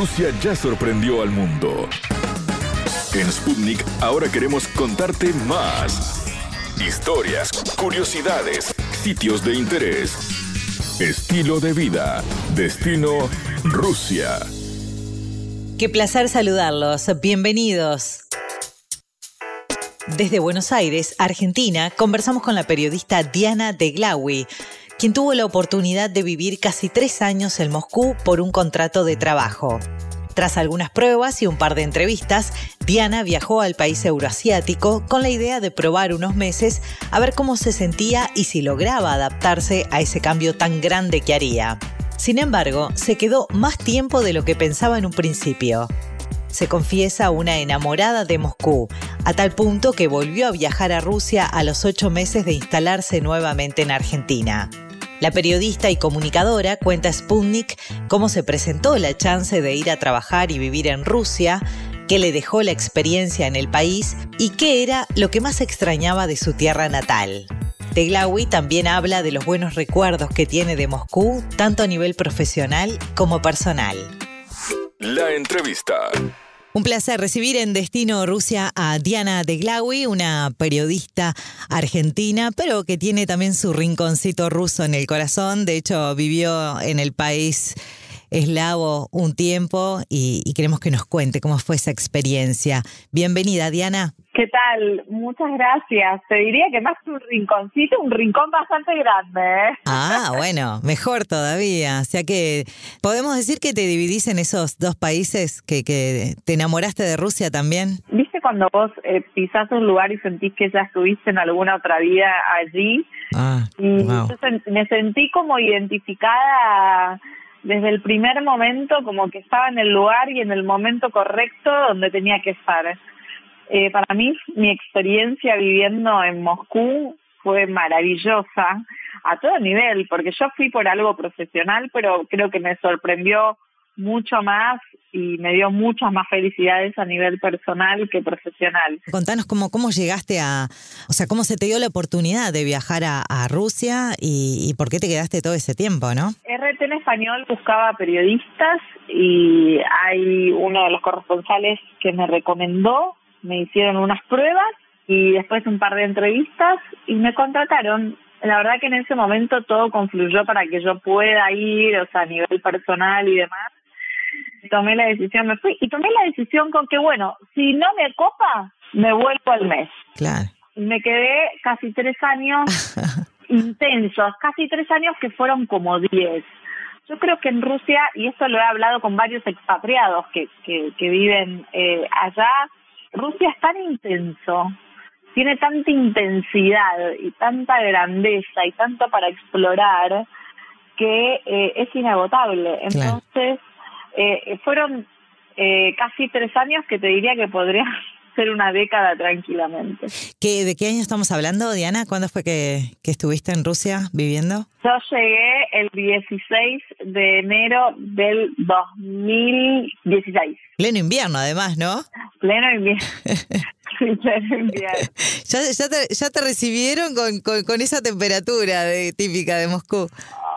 Rusia ya sorprendió al mundo. En Sputnik ahora queremos contarte más. Historias, curiosidades, sitios de interés, estilo de vida, destino Rusia. Qué placer saludarlos. Bienvenidos. Desde Buenos Aires, Argentina, conversamos con la periodista Diana de Glawi, quien tuvo la oportunidad de vivir casi tres años en Moscú por un contrato de trabajo. Tras algunas pruebas y un par de entrevistas, Diana viajó al país euroasiático con la idea de probar unos meses a ver cómo se sentía y si lograba adaptarse a ese cambio tan grande que haría. Sin embargo, se quedó más tiempo de lo que pensaba en un principio se confiesa una enamorada de Moscú, a tal punto que volvió a viajar a Rusia a los ocho meses de instalarse nuevamente en Argentina. La periodista y comunicadora cuenta a Sputnik cómo se presentó la chance de ir a trabajar y vivir en Rusia, qué le dejó la experiencia en el país y qué era lo que más extrañaba de su tierra natal. Teglawi también habla de los buenos recuerdos que tiene de Moscú, tanto a nivel profesional como personal. La entrevista. Un placer recibir en Destino Rusia a Diana Deglawi, una periodista argentina, pero que tiene también su rinconcito ruso en el corazón. De hecho, vivió en el país eslavo un tiempo y, y queremos que nos cuente cómo fue esa experiencia. Bienvenida, Diana. ¿Qué tal? Muchas gracias. Te diría que más que un rinconcito, un rincón bastante grande. ¿eh? Ah, bueno, mejor todavía. O sea que podemos decir que te dividís en esos dos países, que, que te enamoraste de Rusia también. ¿Viste cuando vos eh, pisás un lugar y sentís que ya estuviste en alguna otra vida allí? Ah, y wow. yo sen- me sentí como identificada desde el primer momento, como que estaba en el lugar y en el momento correcto donde tenía que estar. Eh, para mí, mi experiencia viviendo en Moscú fue maravillosa a todo nivel, porque yo fui por algo profesional, pero creo que me sorprendió mucho más y me dio muchas más felicidades a nivel personal que profesional. Contanos cómo, cómo llegaste a, o sea, cómo se te dio la oportunidad de viajar a, a Rusia y, y por qué te quedaste todo ese tiempo, ¿no? RT en español buscaba periodistas y hay uno de los corresponsales que me recomendó, me hicieron unas pruebas y después un par de entrevistas y me contrataron. La verdad que en ese momento todo confluyó para que yo pueda ir, o sea, a nivel personal y demás. Tomé la decisión, me fui y tomé la decisión con que, bueno, si no me copa, me vuelvo al mes. Claro. Y me quedé casi tres años intensos, casi tres años que fueron como diez. Yo creo que en Rusia, y esto lo he hablado con varios expatriados que, que, que viven eh, allá, Rusia es tan intenso, tiene tanta intensidad y tanta grandeza y tanto para explorar que eh, es inagotable. Claro. Entonces, eh, fueron eh, casi tres años que te diría que podría ser una década tranquilamente. ¿Qué, ¿De qué año estamos hablando, Diana? ¿Cuándo fue que, que estuviste en Rusia viviendo? Yo llegué el 16 de enero del 2016. Pleno invierno, además, ¿no? Pleno invierno. Sí, pleno invierno. Ya, ya, te, ya te recibieron con, con, con esa temperatura de, típica de Moscú.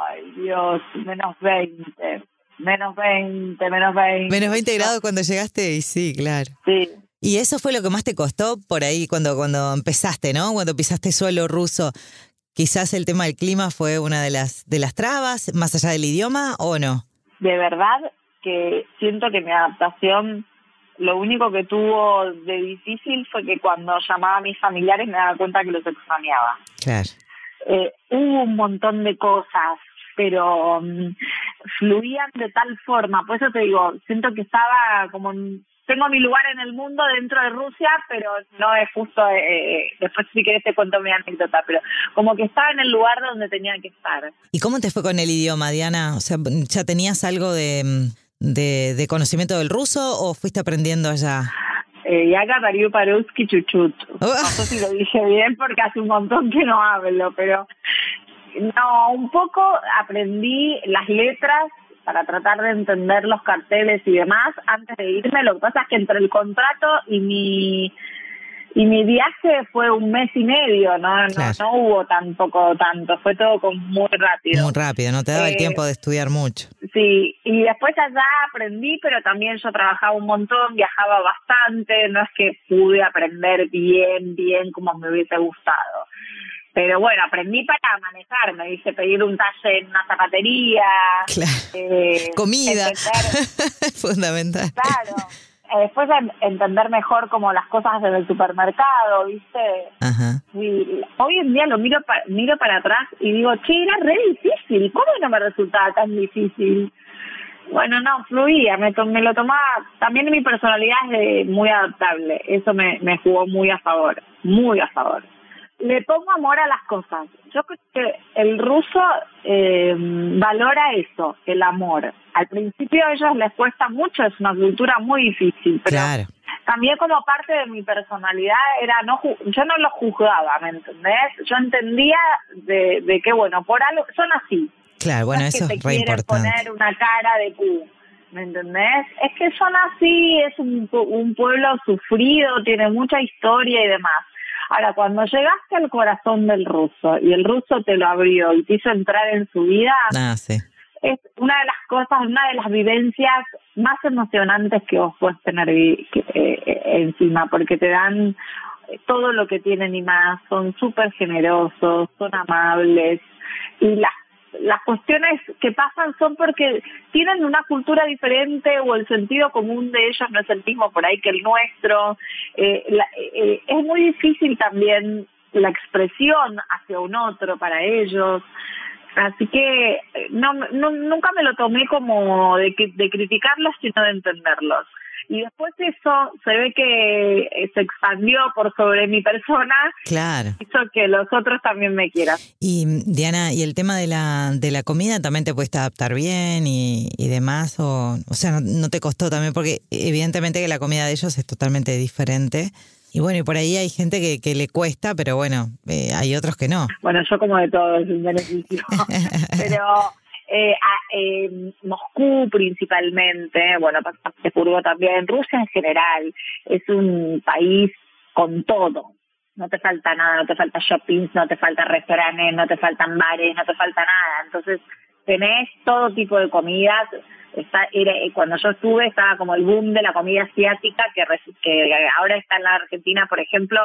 Ay, Dios, menos 20. Menos 20, menos 20. Menos 20 grados cuando llegaste, y sí, claro. Sí. Y eso fue lo que más te costó por ahí cuando, cuando empezaste, ¿no? Cuando pisaste suelo ruso. Quizás el tema del clima fue una de las, de las trabas, más allá del idioma, ¿o no? De verdad que siento que mi adaptación, lo único que tuvo de difícil fue que cuando llamaba a mis familiares me daba cuenta que los extrañaba. Claro. Eh, hubo un montón de cosas, pero um, fluían de tal forma, por eso te digo, siento que estaba como en, tengo mi lugar en el mundo dentro de Rusia, pero no es justo, eh, después si querés te cuento mi anécdota, pero como que estaba en el lugar donde tenía que estar. ¿Y cómo te fue con el idioma, Diana? O sea, ¿ya tenías algo de, de, de conocimiento del ruso o fuiste aprendiendo allá? Eh, Yaga Pariu Paruski Chuchut. No sé si lo dije bien porque hace un montón que no hablo, pero no, un poco aprendí las letras para tratar de entender los carteles y demás antes de irme. Lo que pasa es que entre el contrato y mi y mi viaje fue un mes y medio, no, no, hubo tampoco tanto, fue todo como muy rápido. Muy rápido, no te daba el eh, tiempo de estudiar mucho. Sí, y después allá aprendí, pero también yo trabajaba un montón, viajaba bastante, no es que pude aprender bien, bien como me hubiese gustado. Pero bueno, aprendí para manejar, me hice pedir un taller en una zapatería. Eh, Comida. Fundamental. Claro eh, después entender mejor como las cosas desde el supermercado, ¿viste? Ajá. hoy en día lo miro, miro para atrás y digo, che, era re difícil, ¿cómo no me resultaba tan difícil? Bueno, no, fluía, me, me lo tomaba, también mi personalidad es muy adaptable, eso me, me jugó muy a favor, muy a favor le pongo amor a las cosas. Yo creo que el ruso eh, valora eso, el amor. Al principio a ellos les cuesta mucho, es una cultura muy difícil, pero también como parte de mi personalidad era no yo no lo juzgaba, ¿me entendés? Yo entendía de, de que bueno, por algo son así. Claro, bueno, eso es re importante. poner una cara de cu. ¿Me entendés? Es que son así, es un, un pueblo sufrido, tiene mucha historia y demás Ahora, cuando llegaste al corazón del ruso y el ruso te lo abrió y te hizo entrar en su vida, ah, es una de las cosas, una de las vivencias más emocionantes que vos puedes tener eh, eh, encima, porque te dan todo lo que tienen y más, son súper generosos, son amables y las las cuestiones que pasan son porque tienen una cultura diferente o el sentido común de ellos no es el mismo por ahí que el nuestro. Eh, eh, es muy difícil también la expresión hacia un otro para ellos. Así que eh, no, no nunca me lo tomé como de, de criticarlos, sino de entenderlos y después eso se ve que eh, se expandió por sobre mi persona. Claro. Hizo que los otros también me quieran. Y Diana, ¿y el tema de la, de la comida también te puedes adaptar bien y, y demás? O, o sea, no, te costó también? Porque evidentemente que la comida de ellos es totalmente diferente. Y bueno, y por ahí hay gente que, que le cuesta, pero bueno, eh, hay otros que no. Bueno, yo como de todo es un beneficio. pero eh, a, Moscú principalmente, bueno, San Petersburgo también, Rusia en general, es un país con todo. No te falta nada, no te falta shoppings, no te falta restaurantes, no te faltan bares, no te falta nada. Entonces, tenés todo tipo de comidas. Está, cuando yo estuve estaba como el boom de la comida asiática, que, que ahora está en la Argentina, por ejemplo,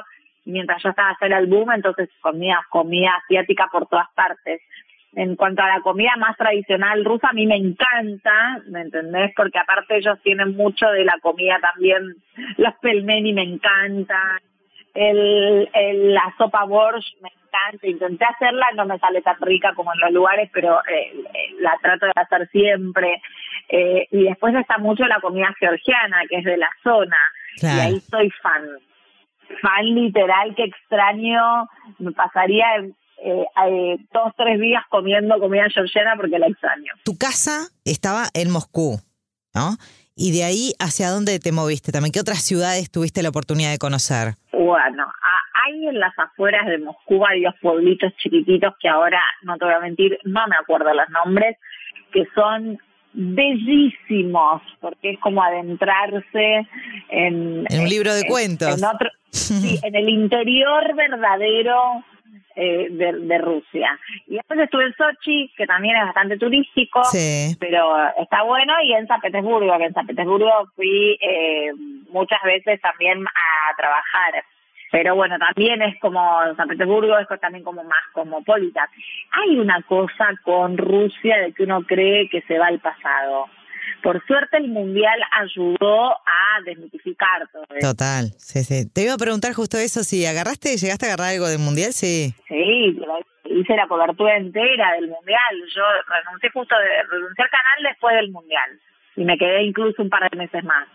mientras yo estaba hacer el boom, entonces comía comida asiática por todas partes en cuanto a la comida más tradicional rusa, a mí me encanta, ¿me entendés? Porque aparte ellos tienen mucho de la comida también, los pelmeni me encantan, el, el, la sopa borsch me encanta, intenté hacerla, no me sale tan rica como en los lugares, pero eh, eh, la trato de hacer siempre. Eh, y después está mucho la comida georgiana, que es de la zona, y ahí soy fan fan literal que extraño, me pasaría eh, eh, dos, tres días comiendo comida georgiana porque la extraño. Tu casa estaba en Moscú, ¿no? Y de ahí, ¿hacia dónde te moviste también? ¿Qué otras ciudades tuviste la oportunidad de conocer? Bueno, hay en las afueras de Moscú varios pueblitos chiquititos que ahora, no te voy a mentir, no me acuerdo los nombres, que son bellísimos, porque es como adentrarse en... En un libro de cuentos. En, otro, sí, en el interior verdadero eh, de, Rusia. Y después estuve en Sochi, que también es bastante turístico, pero está bueno, y en San Petersburgo, que en San Petersburgo fui eh, muchas veces también a trabajar. Pero bueno, también es como San Petersburgo, es también como más cosmopolita. Hay una cosa con Rusia de que uno cree que se va al pasado por suerte el mundial ayudó a desmitificar todo eso. Total, sí, sí. Te iba a preguntar justo eso, si agarraste, llegaste a agarrar algo del mundial, sí. Sí, hice la cobertura entera del mundial. Yo renuncié justo, de, renuncié al canal después del mundial y me quedé incluso un par de meses más.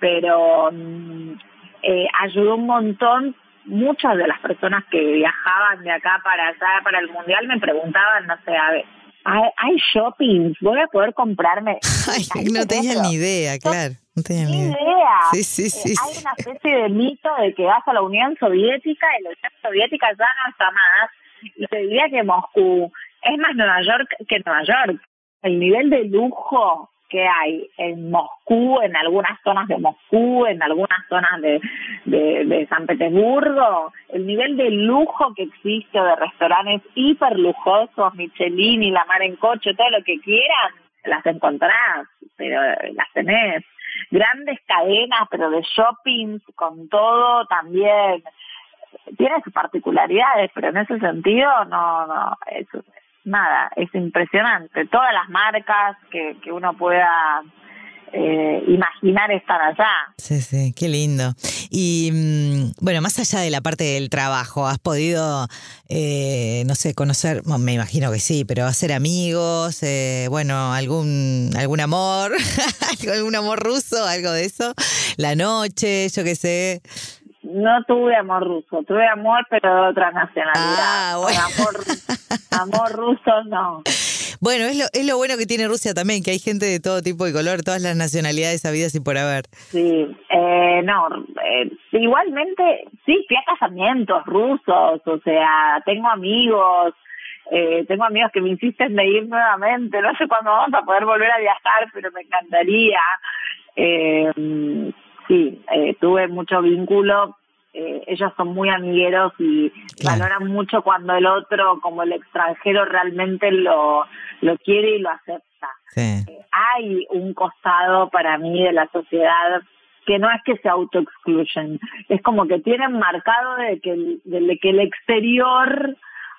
Pero mm, eh, ayudó un montón. Muchas de las personas que viajaban de acá para allá para el mundial me preguntaban, no sé, a ver, hay, hay shopping, voy a poder comprarme. Ay, no tenía ni idea, claro. No tenía ni idea. Sí, sí, sí, eh, hay una especie de mito de que vas a la Unión Soviética y la Unión Soviética ya no está más. Y te diría que Moscú es más Nueva York que Nueva York. El nivel de lujo que hay en Moscú, en algunas zonas de Moscú, en algunas zonas de, de, San Petersburgo, el nivel de lujo que existe de restaurantes hiper lujosos, Michelin y la mar en coche, todo lo que quieran, las encontrás, pero las tenés. Grandes cadenas, pero de shoppings con todo también. Tiene sus particularidades, pero en ese sentido no, no, es, nada, es impresionante. Todas las marcas que, que uno pueda eh, imaginar estar allá. Sí, sí, qué lindo. Y mm, bueno, más allá de la parte del trabajo, ¿has podido, eh, no sé, conocer, me imagino que sí, pero hacer amigos, eh, bueno, algún, algún amor, algún amor ruso, algo de eso, la noche, yo qué sé. No tuve amor ruso, tuve amor pero de otra nacionalidad. Ah, bueno. amor, amor ruso no. Bueno, es lo, es lo bueno que tiene Rusia también, que hay gente de todo tipo y color, todas las nacionalidades habidas y por haber. Sí, eh, no, eh, igualmente, sí, fui a casamientos rusos, o sea, tengo amigos, eh, tengo amigos que me insisten de ir nuevamente, no sé cuándo vamos a poder volver a viajar, pero me encantaría. Eh, sí, eh, tuve mucho vínculo eh, ellos son muy amigueros y valoran mucho cuando el otro, como el extranjero, realmente lo, lo quiere y lo acepta. Eh, hay un costado para mí de la sociedad que no es que se autoexcluyen, es como que tienen marcado de que, de que el exterior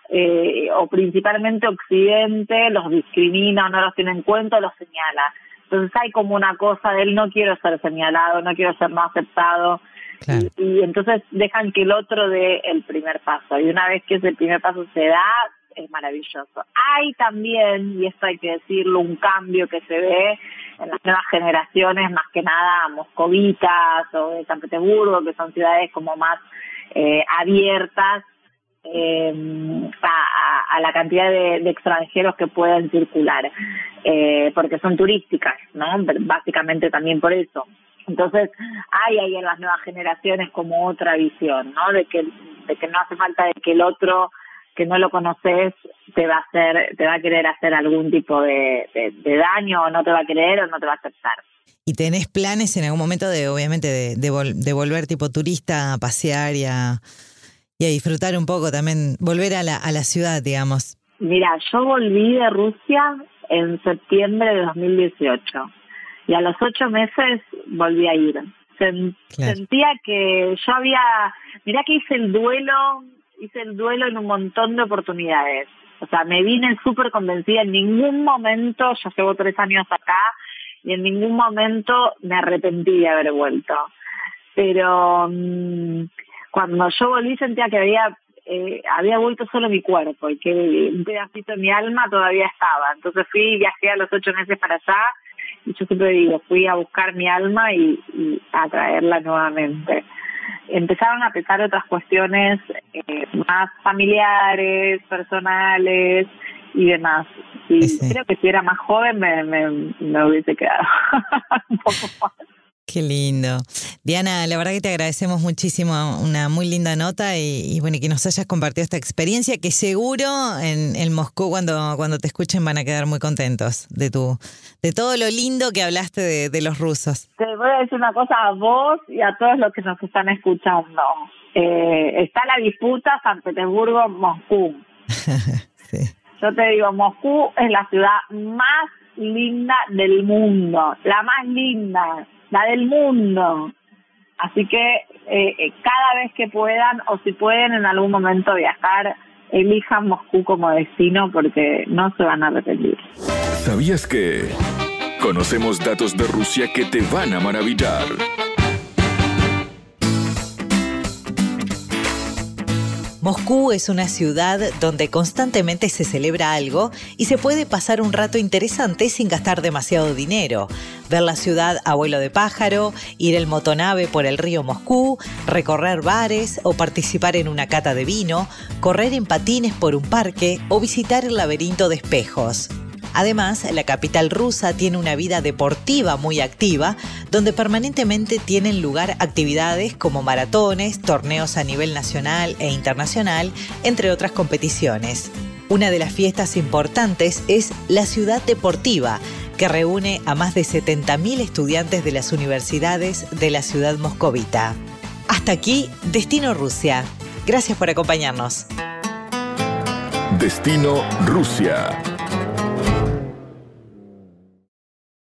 eh, o principalmente Occidente los discrimina o no los tiene en cuenta o los señala. Entonces hay como una cosa de él no quiero ser señalado, no quiero ser no aceptado, y, entonces dejan que el otro dé el primer paso. Y una vez que ese primer paso se da, es maravilloso. Hay también, y esto hay que decirlo, un cambio que se ve en las nuevas generaciones, más que nada moscovitas o de San Petersburgo, que son ciudades como más eh, abiertas eh, a, la cantidad de, extranjeros que pueden circular, eh, porque son turísticas, ¿no? Básicamente también por eso. Entonces, hay ahí en las nuevas generaciones como otra visión, ¿no? De que, de que no hace falta de que el otro que no lo conoces te va a hacer, te va a querer hacer algún tipo de, daño o no te va a querer o no te va a aceptar. ¿Y tenés planes en algún momento de, obviamente, de, de, volver tipo turista a pasear y a, y a disfrutar un poco también, volver a la, a la ciudad, digamos? Mira, yo volví de Rusia en septiembre de 2018 y a los ocho meses volví a ir. Sentía que yo había, mirá que hice el duelo, hice el duelo en un montón de oportunidades. O sea, me vine súper convencida, en ningún momento, yo llevo tres años acá, y en ningún momento me arrepentí de haber vuelto. Pero mm, cuando yo volví sentía que había eh, había vuelto solo mi cuerpo y que un pedacito de mi alma todavía estaba. Entonces fui, viajé a los ocho meses para allá y yo siempre digo, fui a buscar mi alma y, a traerla nuevamente. Empezaron a pesar otras cuestiones eh, más familiares, personales y demás. Y creo que si era más joven me, me, me hubiese quedado un poco más. Qué lindo. Diana, la verdad que te agradecemos muchísimo una muy linda nota y, bueno, que nos hayas compartido esta experiencia que seguro en, el Moscú cuando, cuando te escuchen van a quedar muy contentos de tu de todo lo lindo que hablaste de, los rusos. Te voy a decir una cosa a vos y a todos los que nos están escuchando. Eh, está la disputa San Petersburgo-Moscú. Yo te digo, Moscú es la ciudad más linda del mundo, la más linda la del mundo. Así que eh, eh, cada vez que puedan o si pueden en algún momento viajar, elijan Moscú como destino porque no se van a arrepentir. ¿Sabías que conocemos datos de Rusia que te van a maravillar? Moscú es una ciudad donde constantemente se celebra algo y se puede pasar un rato interesante sin gastar demasiado dinero. Ver la ciudad a vuelo de pájaro, ir el motonave por el río Moscú, recorrer bares o participar en una cata de vino, correr en patines por un parque o visitar el laberinto de espejos. Además, la capital rusa tiene una vida deportiva muy activa, donde permanentemente tienen lugar actividades como maratones, torneos a nivel nacional e internacional, entre otras competiciones. Una de las fiestas importantes es la Ciudad Deportiva, que reúne a más de 70.000 estudiantes de las universidades de la ciudad moscovita. Hasta aquí, Destino Rusia. Gracias por acompañarnos. Destino Rusia.